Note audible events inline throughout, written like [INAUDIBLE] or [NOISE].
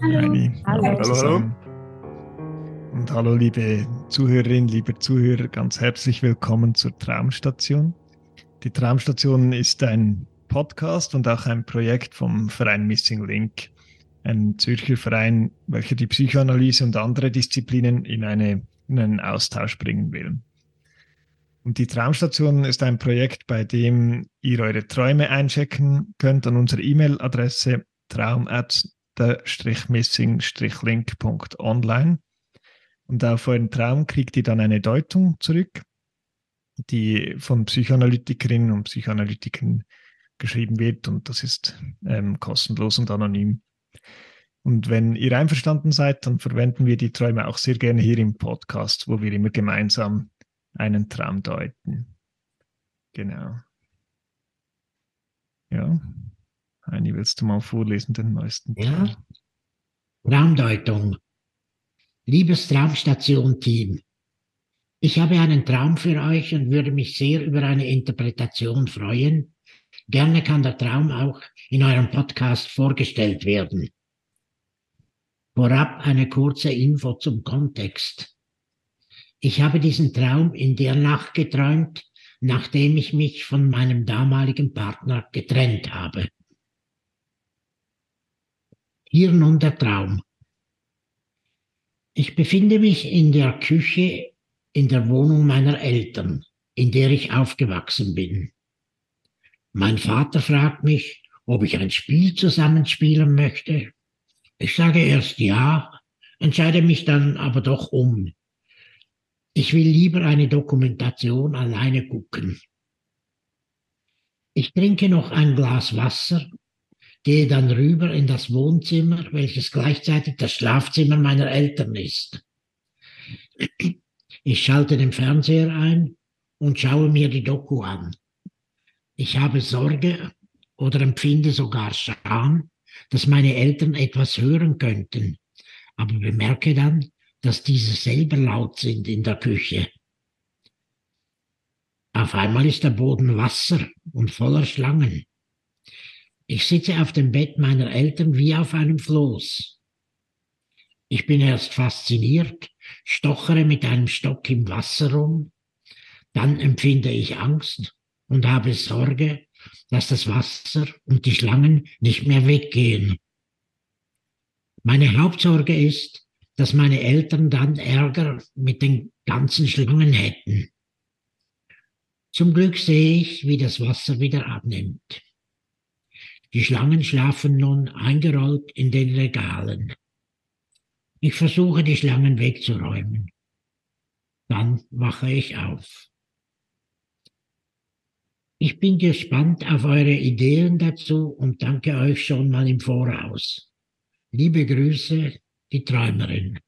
Hallo. Hallo, hallo. hallo. Und hallo, liebe Zuhörerinnen, liebe Zuhörer, ganz herzlich willkommen zur Traumstation. Die Traumstation ist ein Podcast und auch ein Projekt vom Verein Missing Link, ein Zürcher Verein, welcher die Psychoanalyse und andere Disziplinen in, eine, in einen Austausch bringen will. Und die Traumstation ist ein Projekt, bei dem ihr eure Träume einchecken könnt an unserer E-Mail-Adresse traum@the-missing-link.online. Und auf euren Traum kriegt ihr dann eine Deutung zurück, die von Psychoanalytikerinnen und Psychoanalytikern geschrieben wird. Und das ist ähm, kostenlos und anonym. Und wenn ihr einverstanden seid, dann verwenden wir die Träume auch sehr gerne hier im Podcast, wo wir immer gemeinsam einen Traum deuten. Genau. Ja. Heini, willst du mal vorlesen den neuesten Ja. Traum? Traumdeutung. Liebes Traumstation-Team, ich habe einen Traum für euch und würde mich sehr über eine Interpretation freuen. Gerne kann der Traum auch in eurem Podcast vorgestellt werden. Vorab eine kurze Info zum Kontext. Ich habe diesen Traum in der Nacht geträumt, nachdem ich mich von meinem damaligen Partner getrennt habe. Hier nun der Traum. Ich befinde mich in der Küche in der Wohnung meiner Eltern, in der ich aufgewachsen bin. Mein Vater fragt mich, ob ich ein Spiel zusammenspielen möchte. Ich sage erst ja, entscheide mich dann aber doch um. Ich will lieber eine Dokumentation alleine gucken. Ich trinke noch ein Glas Wasser, gehe dann rüber in das Wohnzimmer, welches gleichzeitig das Schlafzimmer meiner Eltern ist. Ich schalte den Fernseher ein und schaue mir die Doku an. Ich habe Sorge oder empfinde sogar Scham, dass meine Eltern etwas hören könnten, aber bemerke dann, dass diese selber laut sind in der Küche. Auf einmal ist der Boden Wasser und voller Schlangen. Ich sitze auf dem Bett meiner Eltern wie auf einem Floß. Ich bin erst fasziniert, stochere mit einem Stock im Wasser rum, dann empfinde ich Angst und habe Sorge, dass das Wasser und die Schlangen nicht mehr weggehen. Meine Hauptsorge ist, dass meine Eltern dann Ärger mit den ganzen Schlangen hätten. Zum Glück sehe ich, wie das Wasser wieder abnimmt. Die Schlangen schlafen nun eingerollt in den Regalen. Ich versuche, die Schlangen wegzuräumen. Dann wache ich auf. Ich bin gespannt auf eure Ideen dazu und danke euch schon mal im Voraus. Liebe Grüße, die Träumerin.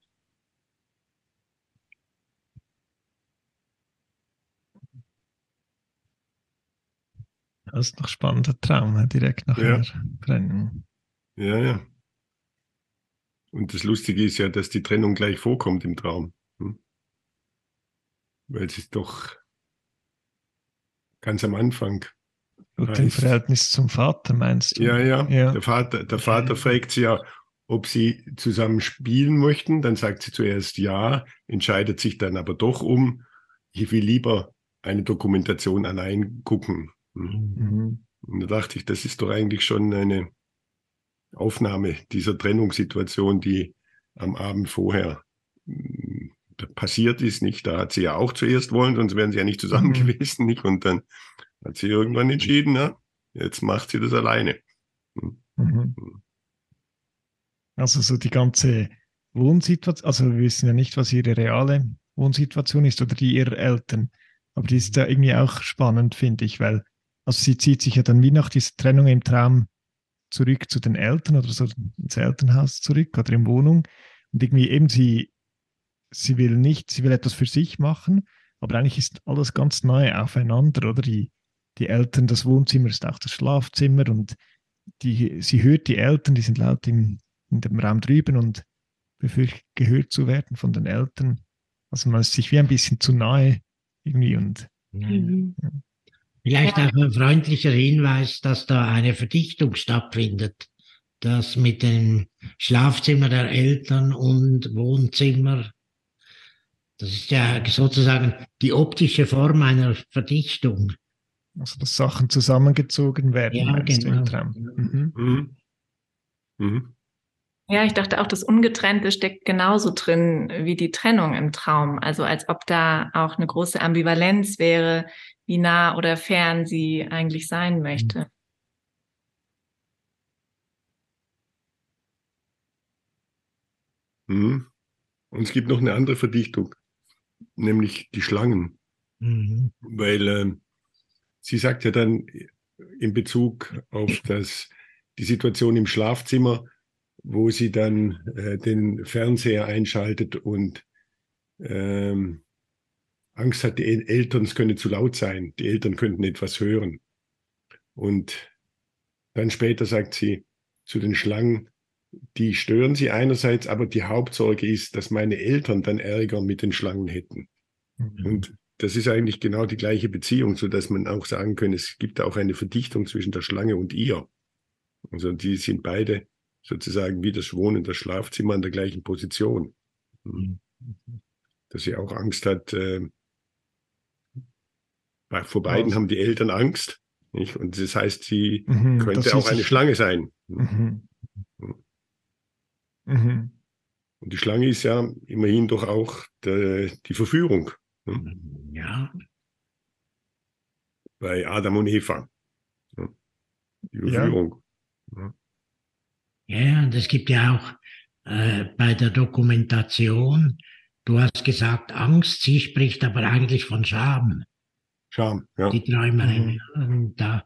Das ist noch spannender Traum, ne? direkt nach Ja. Trennung. Ja, ja. Und das Lustige ist ja, dass die Trennung gleich vorkommt im Traum. Hm? Weil es ist doch ganz am Anfang. Und im Verhältnis zum Vater meinst du? Ja, ja. Ja. Der Vater, der Vater fragt sie ja, ob sie zusammen spielen möchten. Dann sagt sie zuerst ja, entscheidet sich dann aber doch um, ich will lieber eine Dokumentation allein gucken. Hm? Mhm. Und da dachte ich, das ist doch eigentlich schon eine Aufnahme dieser Trennungssituation, die am Abend vorher mm, passiert ist, nicht? Da hat sie ja auch zuerst wollen, sonst wären sie ja nicht zusammen Mhm. gewesen, nicht? Und dann hat sie irgendwann entschieden, na, jetzt macht sie das alleine. Mhm. Also so die ganze Wohnsituation, also wir wissen ja nicht, was ihre reale Wohnsituation ist oder die ihrer Eltern. Aber die ist ja irgendwie auch spannend, finde ich, weil also sie zieht sich ja dann wie nach dieser Trennung im Traum zurück zu den Eltern oder so ins Elternhaus zurück oder in Wohnung. Und irgendwie eben sie, sie will nicht, sie will etwas für sich machen, aber eigentlich ist alles ganz neu aufeinander, oder? Die, die Eltern, das Wohnzimmer ist auch das Schlafzimmer und die, sie hört die Eltern, die sind laut im, in dem Raum drüben und befürchtet, gehört zu werden von den Eltern. Also man ist sich wie ein bisschen zu nahe irgendwie und mhm. Vielleicht auch ein freundlicher Hinweis, dass da eine Verdichtung stattfindet, dass mit dem Schlafzimmer der Eltern und Wohnzimmer, das ist ja sozusagen die optische Form einer Verdichtung. Also dass Sachen zusammengezogen werden. Ja, genau. Mhm. Mhm. Mhm. Ja, ich dachte auch, das Ungetrennte steckt genauso drin wie die Trennung im Traum. Also als ob da auch eine große Ambivalenz wäre, wie nah oder fern sie eigentlich sein möchte. Mhm. Und es gibt noch eine andere Verdichtung, nämlich die Schlangen. Mhm. Weil äh, sie sagt ja dann in Bezug auf das, die Situation im Schlafzimmer, wo sie dann äh, den Fernseher einschaltet und ähm, Angst hat, die Eltern, es könne zu laut sein, die Eltern könnten etwas hören. Und dann später sagt sie zu den Schlangen, die stören sie einerseits, aber die Hauptsorge ist, dass meine Eltern dann Ärger mit den Schlangen hätten. Mhm. Und das ist eigentlich genau die gleiche Beziehung, so dass man auch sagen kann, es gibt auch eine Verdichtung zwischen der Schlange und ihr. Also die sind beide sozusagen wie das Wohnen, das Schlafzimmer an der gleichen Position. Mhm. Dass sie auch Angst hat, äh, vor beiden haben die Eltern Angst. Nicht? Und das heißt, sie mhm, könnte auch eine Schlange sein. Mhm. Mhm. Und die Schlange ist ja immerhin doch auch der, die Verführung. Ne? Ja. Bei Adam und Eva. Die Verführung. Ja, ja und es gibt ja auch äh, bei der Dokumentation, du hast gesagt Angst, sie spricht aber eigentlich von Scham. Scham, ja. Die Träumerin. Mhm. Und da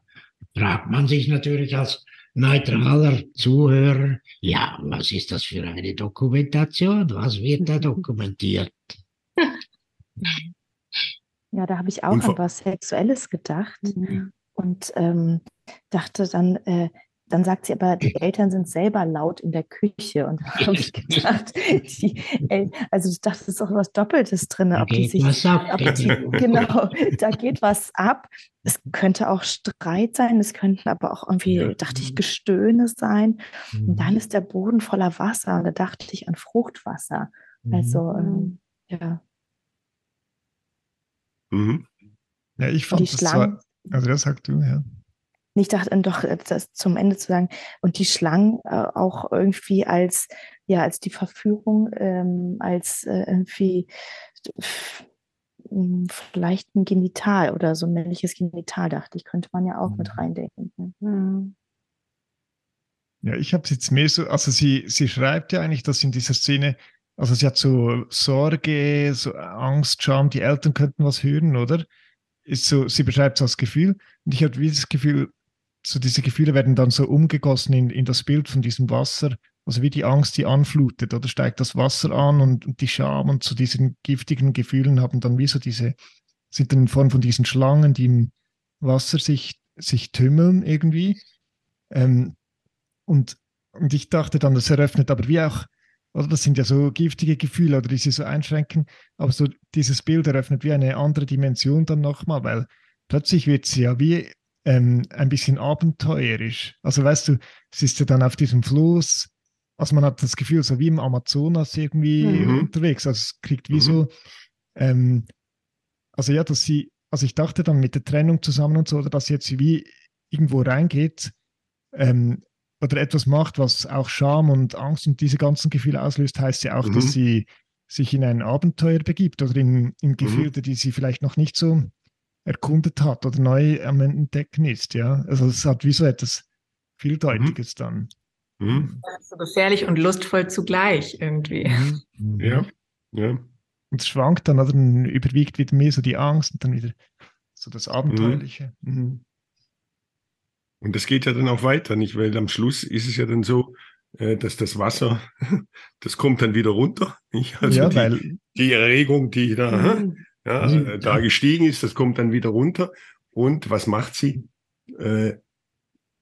fragt man sich natürlich als neutraler Zuhörer, ja, was ist das für eine Dokumentation? Was wird da [LAUGHS] dokumentiert? Ja, da habe ich auch an was Sexuelles gedacht mhm. und ähm, dachte dann, äh, dann sagt sie aber, die Eltern sind selber laut in der Küche. Und da habe ich [LAUGHS] gedacht, die also ich dachte, es ist auch was Doppeltes drin. Ob die sich, ob die, genau, da geht was ab. Es könnte auch Streit sein, es könnten aber auch irgendwie, ja. dachte ich, Gestöhne sein. Mhm. Und dann mhm. ist der Boden voller Wasser. Und da dachte ich an Fruchtwasser. Also, ähm, ja. Mhm. Ja, ich fand das zwar, also das sagt du, ja ich dachte dann doch, äh, das zum Ende zu sagen, und die Schlangen äh, auch irgendwie als, ja, als die Verführung, ähm, als äh, irgendwie hm, vielleicht ein Genital oder so ein männliches Genital, dachte ich, könnte man ja auch mhm. mit reindenken. Mhm. Ja, ich habe es jetzt mehr so, also sie, sie schreibt ja eigentlich, dass in dieser Szene, also sie hat so Sorge, so Angst, Scham, die Eltern könnten was hören, oder? Ist so, sie beschreibt es als Gefühl. Und ich habe dieses Gefühl, so diese Gefühle werden dann so umgegossen in, in das Bild von diesem Wasser, also wie die Angst, die anflutet, oder? Steigt das Wasser an und, und die Scham und zu so diesen giftigen Gefühlen haben dann wie so diese, sind dann in Form von diesen Schlangen, die im Wasser sich, sich tümmeln irgendwie. Ähm, und, und ich dachte dann, das eröffnet aber wie auch, oder? Das sind ja so giftige Gefühle oder? Die sie so einschränken, aber so dieses Bild eröffnet wie eine andere Dimension dann nochmal, weil plötzlich wird sie ja wie ähm, ein bisschen abenteuerisch. Also weißt du, es ist ja dann auf diesem Fluss, also man hat das Gefühl, so wie im Amazonas irgendwie mhm. unterwegs. Also es kriegt wie mhm. so, ähm, also ja, dass sie, also ich dachte dann mit der Trennung zusammen und so, oder dass sie jetzt wie irgendwo reingeht ähm, oder etwas macht, was auch Scham und Angst und diese ganzen Gefühle auslöst, heißt ja auch, mhm. dass sie sich in ein Abenteuer begibt oder in, in mhm. Gefühle, die sie vielleicht noch nicht so erkundet hat oder neu am Entdecken ist. Ja? Also es hat wie so etwas Vieldeutiges mhm. dann. Mhm. So gefährlich und lustvoll zugleich irgendwie. Mhm. mhm. Ja, ja. Und es schwankt dann, oder dann überwiegt wieder mehr so die Angst und dann wieder so das Abenteuerliche. Mhm. mhm. Und das geht ja dann auch weiter, nicht? Weil am Schluss ist es ja dann so, äh, dass das Wasser, [LAUGHS] das kommt dann wieder runter. Nicht? Also ja, die, weil die Erregung, die da, Mhm. Ja, Mhm. äh, da gestiegen ist, das kommt dann wieder runter. Und was macht sie? Äh,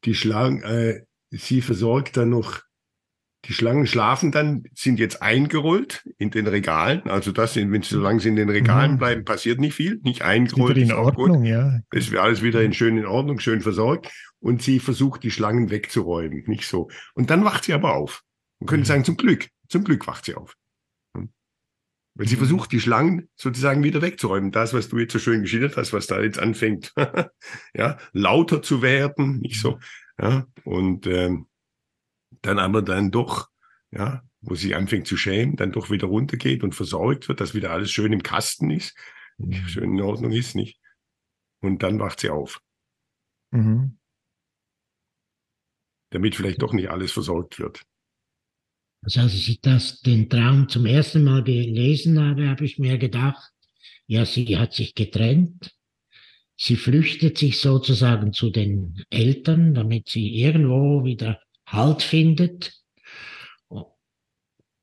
die Schlangen, äh, sie versorgt dann noch, die Schlangen schlafen dann, sind jetzt eingerollt in den Regalen. Also das sind, wenn sie, solange sie in den Regalen Mhm. bleiben, passiert nicht viel. Nicht wieder eingerollt. in ist auch gut. Ordnung, ja. Es wäre alles wieder in schön in Ordnung, schön versorgt. Und sie versucht, die Schlangen wegzuräumen. Nicht so. Und dann wacht sie aber auf. Man könnte Mhm. sagen, zum Glück. Zum Glück wacht sie auf. Weil sie Mhm. versucht, die Schlangen sozusagen wieder wegzuräumen. Das, was du jetzt so schön geschildert hast, was da jetzt anfängt, [LAUGHS] ja, lauter zu werden, nicht so. Ja, und ähm, dann aber dann doch, ja, wo sie anfängt zu schämen, dann doch wieder runtergeht und versorgt wird, dass wieder alles schön im Kasten ist, schön in Ordnung ist, nicht? Und dann wacht sie auf. Mhm. damit vielleicht doch nicht alles versorgt wird. Also als ich das, den Traum zum ersten Mal gelesen habe, habe ich mir gedacht, ja, sie hat sich getrennt. Sie flüchtet sich sozusagen zu den Eltern, damit sie irgendwo wieder Halt findet.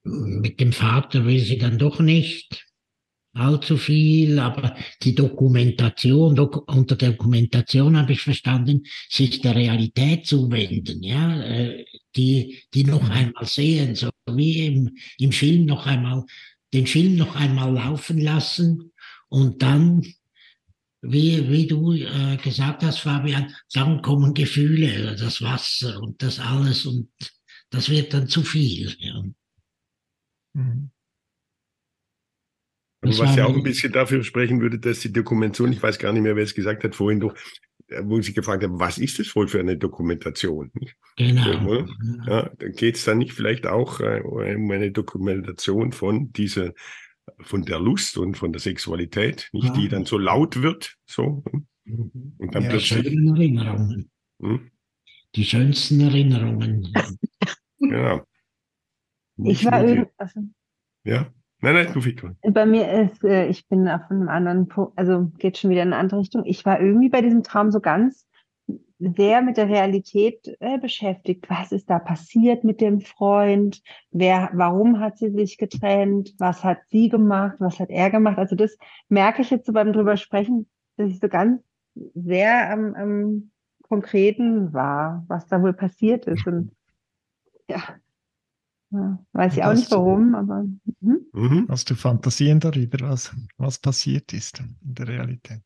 Mit dem Vater will sie dann doch nicht allzu viel, aber die Dokumentation, dok unter Dokumentation habe ich verstanden, sich der Realität zuwenden, ja, äh, die, die noch einmal sehen, so wie im, im Film noch einmal, den Film noch einmal laufen lassen und dann, wie, wie du äh, gesagt hast, Fabian, dann kommen Gefühle, das Wasser und das alles und das wird dann zu viel. Ja. Mhm. Und Das was ja auch ein bisschen dafür sprechen würde, dass die Dokumentation, ich weiß gar nicht mehr, wer es gesagt hat vorhin doch, äh, wo sie gefragt haben, was ist das wohl für eine Dokumentation? Genau. Ja, dann geht es dann nicht vielleicht auch äh, um eine Dokumentation von dieser, von der Lust und von der Sexualität, nicht die Ja. dann so laut wird, so hm? Mhm. und dann Ja, Die plötzlich. schönen Erinnerungen, Hm? die schönsten Erinnerungen. Ja. Ich war Nicht nur irgend, also die- Ja. Nein, nein, Victor. bei mir ist, äh, ich bin auf einem anderen Punkt, also geht schon wieder in eine andere Richtung. Ich war irgendwie bei diesem Traum so ganz sehr mit der Realität äh, beschäftigt. Was ist da passiert mit dem Freund? Wer, warum hat sie sich getrennt? Was hat sie gemacht? Was hat er gemacht? Also das merke ich jetzt so beim drüber sprechen, dass ich so ganz sehr am, am Konkreten war, was da wohl passiert ist. Und ja, ja weiß ich auch nicht warum, aber mhm. Mhm. Hast du Fantasien darüber, was, was passiert ist in der Realität?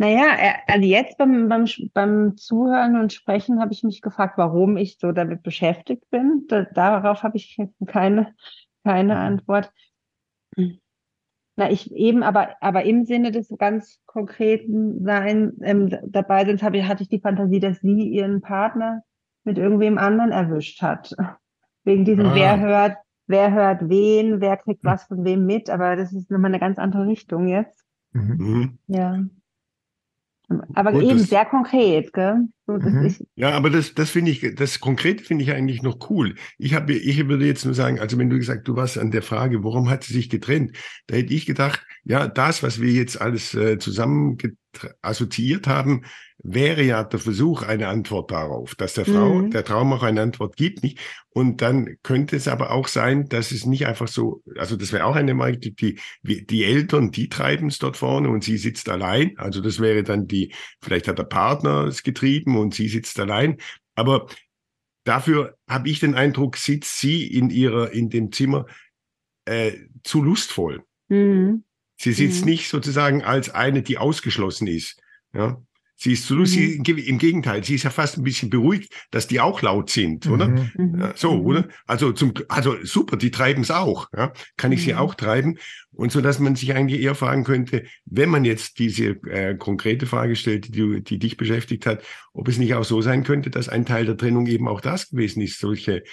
Naja, er- also jetzt beim, beim, beim Zuhören und Sprechen habe ich mich gefragt, warum ich so damit beschäftigt bin. Da, darauf habe ich jetzt keine, keine Mhm. Antwort. Na, ich eben, aber, aber im Sinne des ganz konkreten Sein, ähm, dabei sind, habe ich, hatte ich die Fantasie, dass sie ihren Partner mit irgendwem anderen erwischt hat. Wegen diesem, Ah. wer hört, wer hört wen, wer kriegt was von wem mit, aber das ist nochmal eine ganz andere Richtung jetzt. Mhm. Mhm. Ja. Aber Gut, eben das- sehr konkret, gell? So, Mhm. ich, Ja, aber das, das finde ich, das Konkrete finde ich eigentlich noch cool. Ich habe, ich würde jetzt nur sagen, also wenn du gesagt, du warst an der Frage, warum hat sie sich getrennt, da hätte ich gedacht, ja, das, was wir jetzt alles äh, zusammen assoziiert haben, wäre ja der Versuch, eine Antwort darauf, dass der Frau, Mhm. der Traum auch eine Antwort gibt, nicht? Und dann könnte es aber auch sein, dass es nicht einfach so, also das wäre auch eine die, die, die Eltern, die treiben es dort vorne und sie sitzt allein. Also das wäre dann die, vielleicht hat der Partner es getrieben und sie sitzt allein. Aber dafür habe ich den Eindruck, sitzt sie in ihrer, in dem Zimmer äh, zu lustvoll. Mhm. Sie sitzt Mhm. nicht sozusagen als eine, die ausgeschlossen ist. Ja. Sie ist zu Mhm. lustig, im Ge- im Gegenteil, sie ist ja fast ein bisschen beruhigt, dass die auch laut sind, oder? Mhm. Mhm. Ja, so, Mhm. oder? Also zum, also super, die treiben es auch. Ja? Kann ich sie Mhm. auch treiben? Und so, dass man sich eigentlich eher fragen könnte, wenn man jetzt diese äh, konkrete Frage stellt, die, die dich beschäftigt hat, ob es nicht auch so sein könnte, dass ein Teil der Trennung eben auch das gewesen ist, solche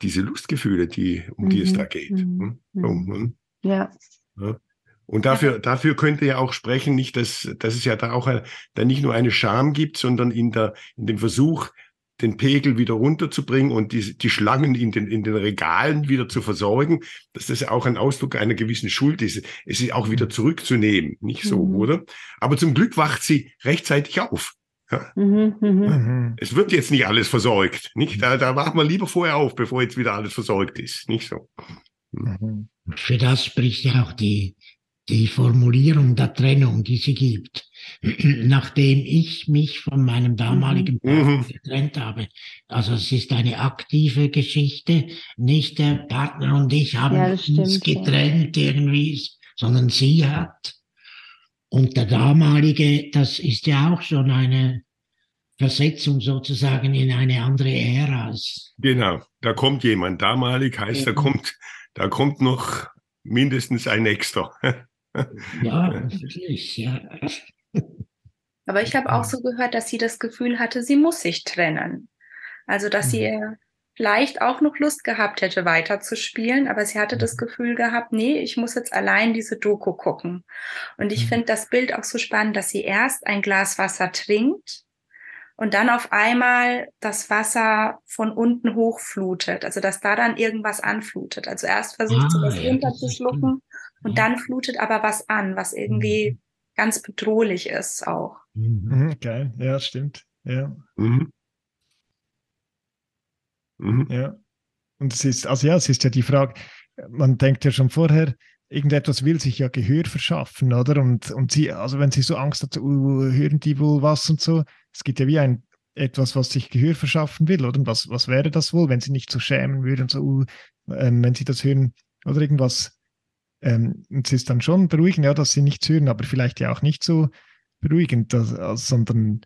diese Lustgefühle, die um die es Mhm. da geht. Mhm. Hm? So, Mhm. hm? Ja. Und dafür, dafür könnte ja auch sprechen, nicht, dass, dass es ja da auch ein, da nicht nur eine Scham gibt, sondern in der, in dem Versuch, den Pegel wieder runterzubringen und die, die Schlangen in den, in den Regalen wieder zu versorgen, dass das ja auch ein Ausdruck einer gewissen Schuld ist. Es ist auch wieder zurückzunehmen, nicht so, Mhm. oder? Aber zum Glück wacht sie rechtzeitig auf. Ja. Mhm, mh. Mhm. Es wird jetzt nicht alles versorgt. Nicht? Da, da wachen wir lieber vorher auf, bevor jetzt wieder alles versorgt ist. Nicht so. Mhm. Für das spricht ja auch die, die Formulierung der Trennung, die sie gibt. [CLEARS THROAT] Nachdem ich mich von meinem damaligen mhm. Partner getrennt habe. Also es ist eine aktive Geschichte. Nicht der Partner und ich haben ja, uns stimmt, getrennt ja. irgendwie, sondern sie hat. Und der damalige, das ist ja auch schon eine Versetzung sozusagen in eine andere Ära. Genau, da kommt jemand. Damalig heißt, ja. da kommt, da kommt noch mindestens ein Extra. [LAUGHS] ja, [LAUGHS] natürlich, ja. Aber ich habe auch so gehört, dass sie das Gefühl hatte, sie muss sich trennen. Also, dass mhm. sie vielleicht auch noch Lust gehabt hätte, weiterzuspielen, aber sie hatte das mhm. Gefühl gehabt, nee, ich muss jetzt allein diese Doku gucken. Und ich mhm. finde das Bild auch so spannend, dass sie erst ein Glas Wasser trinkt und dann auf einmal das Wasser von unten hochflutet, also dass da dann irgendwas anflutet. Also erst versucht ah, sie das ja, runterzuschlucken und ja. dann flutet aber was an, was irgendwie mhm. ganz bedrohlich ist auch. Mhm. Geil, ja, stimmt. Ja. Mhm. Mhm. Ja. Und es ist, also ja, es ist ja die Frage, man denkt ja schon vorher, irgendetwas will sich ja Gehör verschaffen, oder? Und, und sie, also wenn sie so Angst hat, uh, hören die wohl was und so, es gibt ja wie ein etwas, was sich Gehör verschaffen will, oder? Und was, was wäre das wohl, wenn sie nicht so schämen würden, so, uh, ähm, wenn sie das hören, oder irgendwas. Ähm, und es ist dann schon beruhigend, ja, dass sie nichts hören, aber vielleicht ja auch nicht so beruhigend, dass, also, sondern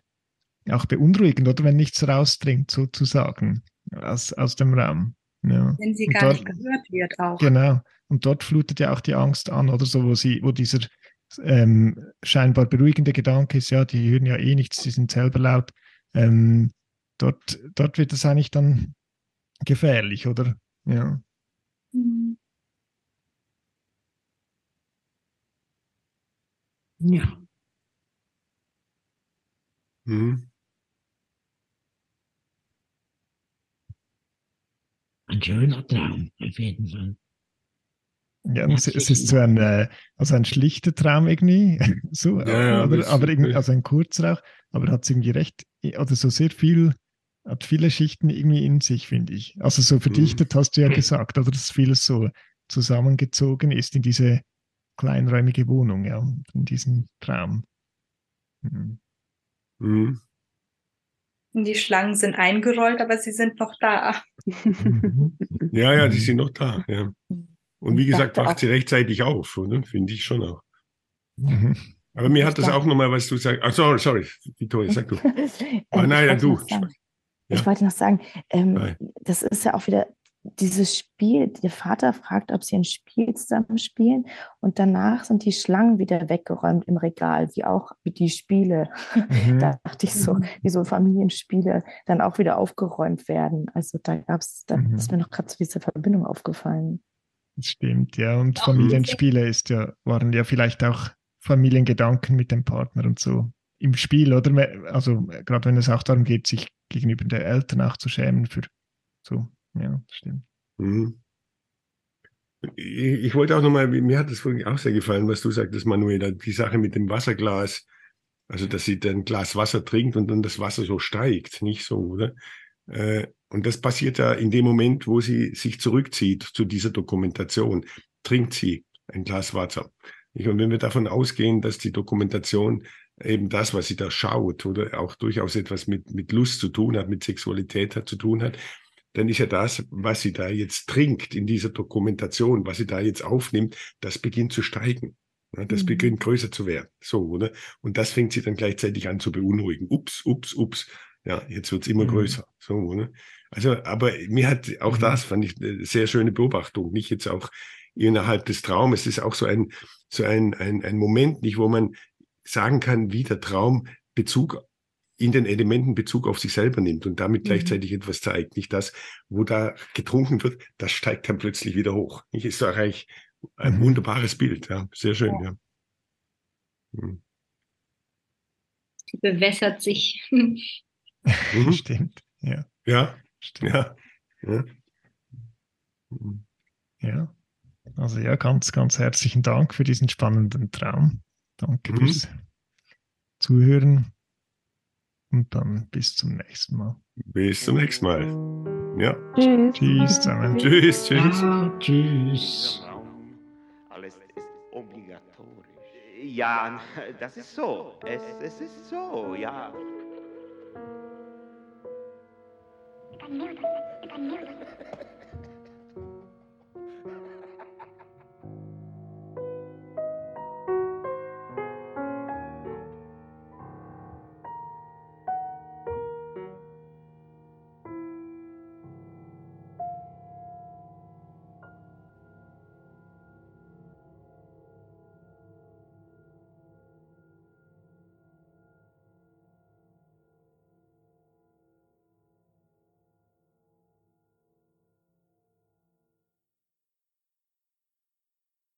auch beunruhigend, oder wenn nichts rausdringt, sozusagen aus, aus dem Raum. Ja. Wenn sie gar dort, nicht gehört wird auch. Genau. Und dort flutet ja auch die Angst an, oder so, wo sie, wo dieser ähm, scheinbar beruhigende Gedanke ist, ja, die hören ja eh nichts, sie sind selber laut. Ähm, dort, dort wird es eigentlich dann gefährlich, oder? Ja. Mhm. Ja. Mhm. Ein schöner Traum, auf jeden Fall. Ja, es, es, ist so ein, äh, also ein schlichter Traum irgendwie, [LAUGHS] so, ja, oder, aber irgendwie, also ein kurzer auch, aber hat es irgendwie recht, oder so sehr viel, hat viele Schichten irgendwie in sich, finde ich. Also so verdichtet mhm. hast du ja gesagt, oder dass vieles so zusammengezogen ist in diese kleinräumige Wohnung, ja, in diesem Traum. Mhm. Mhm. Die Schlangen sind eingerollt, aber sie sind noch da. Mhm. ja, ja, die sind noch da. Ja. Und wie gesagt, wacht sie rechtzeitig auf, oder? Finde ich schon auch. Mhm. Aber mir hat das auch nochmal, was du sagst. Ach, sorry, sorry, Victoria, sag du. [LAUGHS] ah, nein, du. Ich wollte noch sagen, ähm, das ist ja auch wieder dieses Spiel, der Vater fragt, ob sie ein Spiel zusammen spielen und danach sind die Schlangen wieder weggeräumt im Regal, wie auch wie die Spiele. Mhm. [LAUGHS] da dachte ich so, wie so Familienspiele dann auch wieder aufgeräumt werden. Also da gab es, da mhm. ist mir noch gerade so diese Verbindung aufgefallen. Das stimmt, ja. Und ja, Familienspiele ist ja, waren ja vielleicht auch Familiengedanken mit dem Partner und so im Spiel, oder? Also gerade wenn es auch darum geht, sich gegenüber der Eltern auch zu schämen für so ja, stimmt. Mhm. Ich, ich, wollte auch nochmal, mir hat das auch sehr gefallen, was du sagtest, Manuela, die Sache mit dem Wasserglas, also dass sie ein Glas Wasser trinkt und dann das Wasser so steigt, nicht so, oder? Äh, und das passiert ja in dem Moment, wo sie sich zurückzieht zu dieser Dokumentation, trinkt sie ein Glas Wasser. Und wenn wir davon ausgehen, dass die Dokumentation eben das, was sie da schaut, oder auch durchaus etwas mit, mit Lust zu tun hat, mit Sexualität hat, zu tun hat, dann ist ja das, was sie da jetzt trinkt in dieser Dokumentation, was sie da jetzt aufnimmt, das beginnt zu steigen. das mhm. beginnt größer zu werden. So, oder? Und das fängt sie dann gleichzeitig an zu beunruhigen. Ups, ups, ups. Ja, jetzt wird's immer mhm. größer. So, oder? Also, aber mir hat auch mhm. das, fand ich, eine sehr schöne Beobachtung. Nicht jetzt auch innerhalb des Traumes. Es ist auch so ein, so ein, ein, ein Moment, nicht, wo man sagen kann, wie der Traum Bezug in den Elementen Bezug auf sich selber nimmt und damit mhm. gleichzeitig etwas zeigt. Nicht das, wo da getrunken wird, das steigt dann plötzlich wieder hoch. Ich ist doch eigentlich ein mhm. wunderbares Bild. Ja, sehr schön. Ja. ja. Mhm. Bewässert sich. Mhm. [LAUGHS] Stimmt. Ja. Ja. Stimmt. Ja. Ja. Mhm. ja. Also ja, ganz, ganz herzlichen Dank für diesen spannenden Traum. Danke mhm. fürs Zuhören. Und dann bis zum nächsten Mal. Bis zum nächsten Mal. Ja. Tschüss. Tschüss zusammen. Tschüss, tschüss. Tschüss. Alles ist obligatorisch. Ja, das ist so. Es, es ist so, ja. Dann